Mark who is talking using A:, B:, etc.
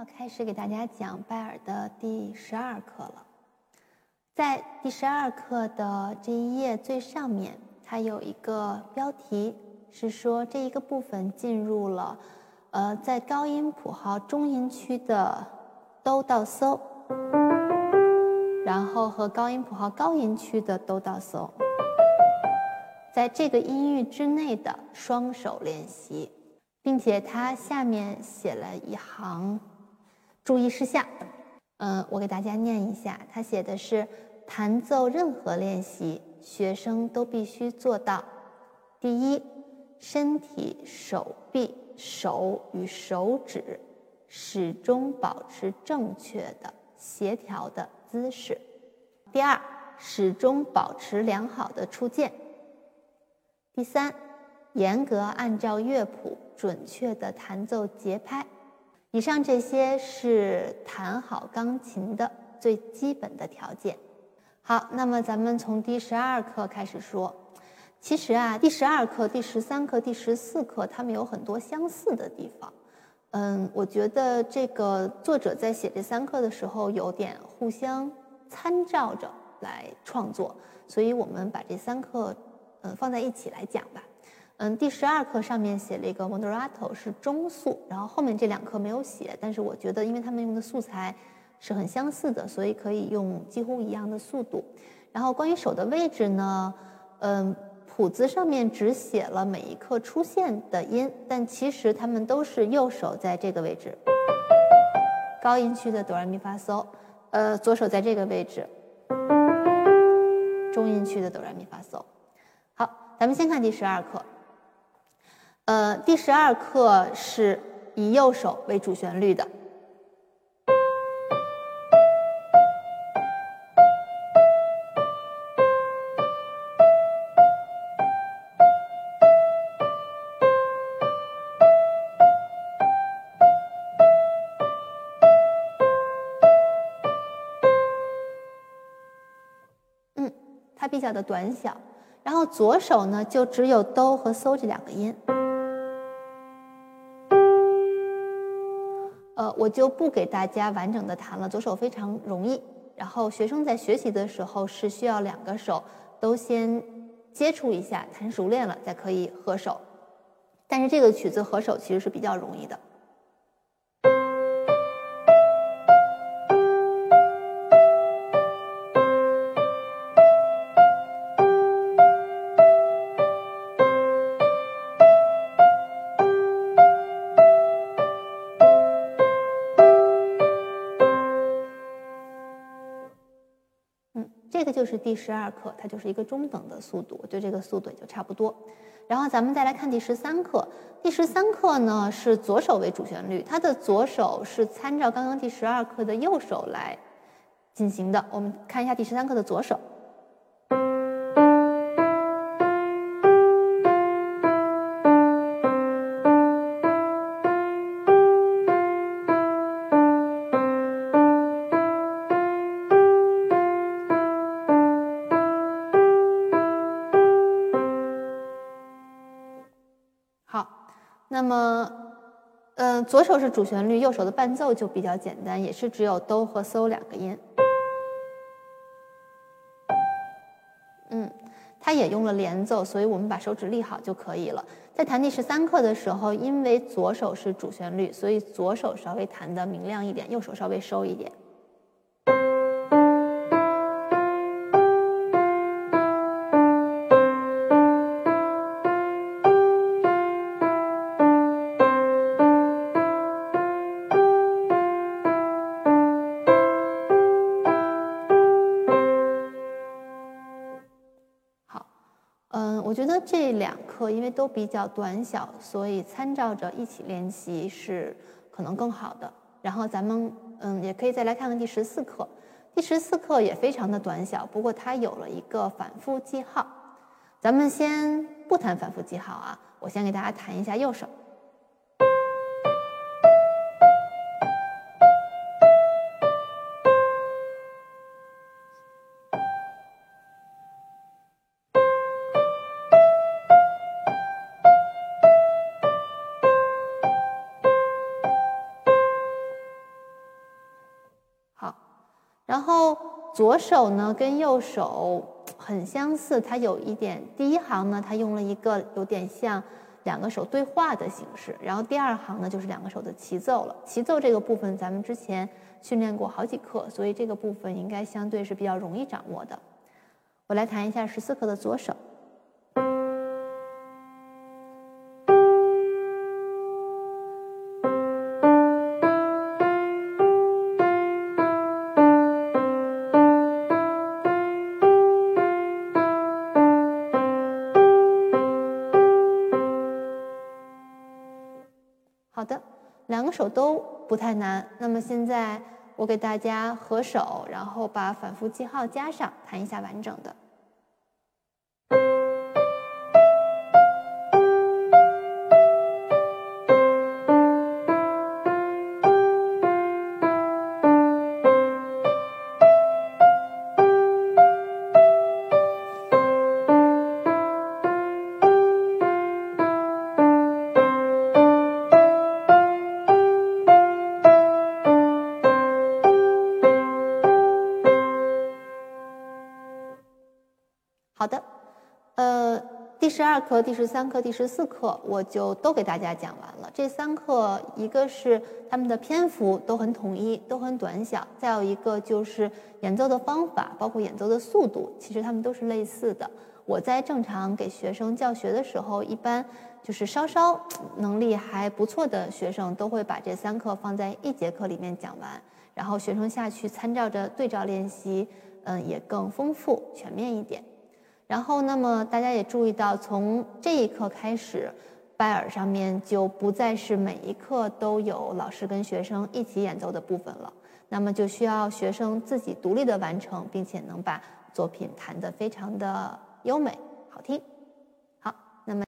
A: 要开始给大家讲拜尔的第十二课了。在第十二课的这一页最上面，它有一个标题，是说这一个部分进入了，呃，在高音谱号中音区的哆到嗦，然后和高音谱号高音区的哆到嗦，在这个音域之内的双手练习，并且它下面写了一行。注意事项，嗯，我给大家念一下。他写的是：弹奏任何练习，学生都必须做到：第一，身体、手臂、手与手指始终保持正确的、协调的姿势；第二，始终保持良好的触键；第三，严格按照乐谱准确的弹奏节拍。以上这些是弹好钢琴的最基本的条件。好，那么咱们从第十二课开始说。其实啊，第十二课、第十三课、第十四课，它们有很多相似的地方。嗯，我觉得这个作者在写这三课的时候，有点互相参照着来创作，所以我们把这三课嗯放在一起来讲吧。嗯，第十二课上面写了一个 moderato 是中速，然后后面这两课没有写，但是我觉得因为他们用的素材是很相似的，所以可以用几乎一样的速度。然后关于手的位置呢，嗯，谱子上面只写了每一课出现的音，但其实他们都是右手在这个位置，高音区的哆来咪发嗦，呃，左手在这个位置，中音区的哆来咪发嗦。好，咱们先看第十二课。呃，第十二课是以右手为主旋律的。嗯，它比较的短小，然后左手呢就只有哆和嗦这两个音。呃，我就不给大家完整的弹了，左手非常容易。然后学生在学习的时候是需要两个手都先接触一下，弹熟练了才可以合手。但是这个曲子合手其实是比较容易的。这个就是第十二课，它就是一个中等的速度，就这个速度也就差不多。然后咱们再来看第十三课，第十三课呢是左手为主旋律，它的左手是参照刚刚第十二课的右手来进行的。我们看一下第十三课的左手。那么，嗯，左手是主旋律，右手的伴奏就比较简单，也是只有哆和嗦两个音。嗯，它也用了连奏，所以我们把手指立好就可以了。在弹第十三课的时候，因为左手是主旋律，所以左手稍微弹的明亮一点，右手稍微收一点。我觉得这两课因为都比较短小，所以参照着一起练习是可能更好的。然后咱们嗯也可以再来看看第十四课，第十四课也非常的短小，不过它有了一个反复记号。咱们先不谈反复记号啊，我先给大家弹一下右手。然后左手呢跟右手很相似，它有一点，第一行呢它用了一个有点像两个手对话的形式，然后第二行呢就是两个手的齐奏了。齐奏这个部分咱们之前训练过好几课，所以这个部分应该相对是比较容易掌握的。我来弹一下十四课的左手。好的，两个手都不太难。那么现在我给大家合手，然后把反复记号加上，弹一下完整的。好的，呃，第十二课、第十三课、第十四课我就都给大家讲完了。这三课，一个是他们的篇幅都很统一，都很短小；再有一个就是演奏的方法，包括演奏的速度，其实他们都是类似的。我在正常给学生教学的时候，一般就是稍稍能力还不错的学生，都会把这三课放在一节课里面讲完，然后学生下去参照着对照练习，嗯，也更丰富全面一点。然后，那么大家也注意到，从这一刻开始，拜耳上面就不再是每一课都有老师跟学生一起演奏的部分了。那么就需要学生自己独立的完成，并且能把作品弹得非常的优美好听。好，那么。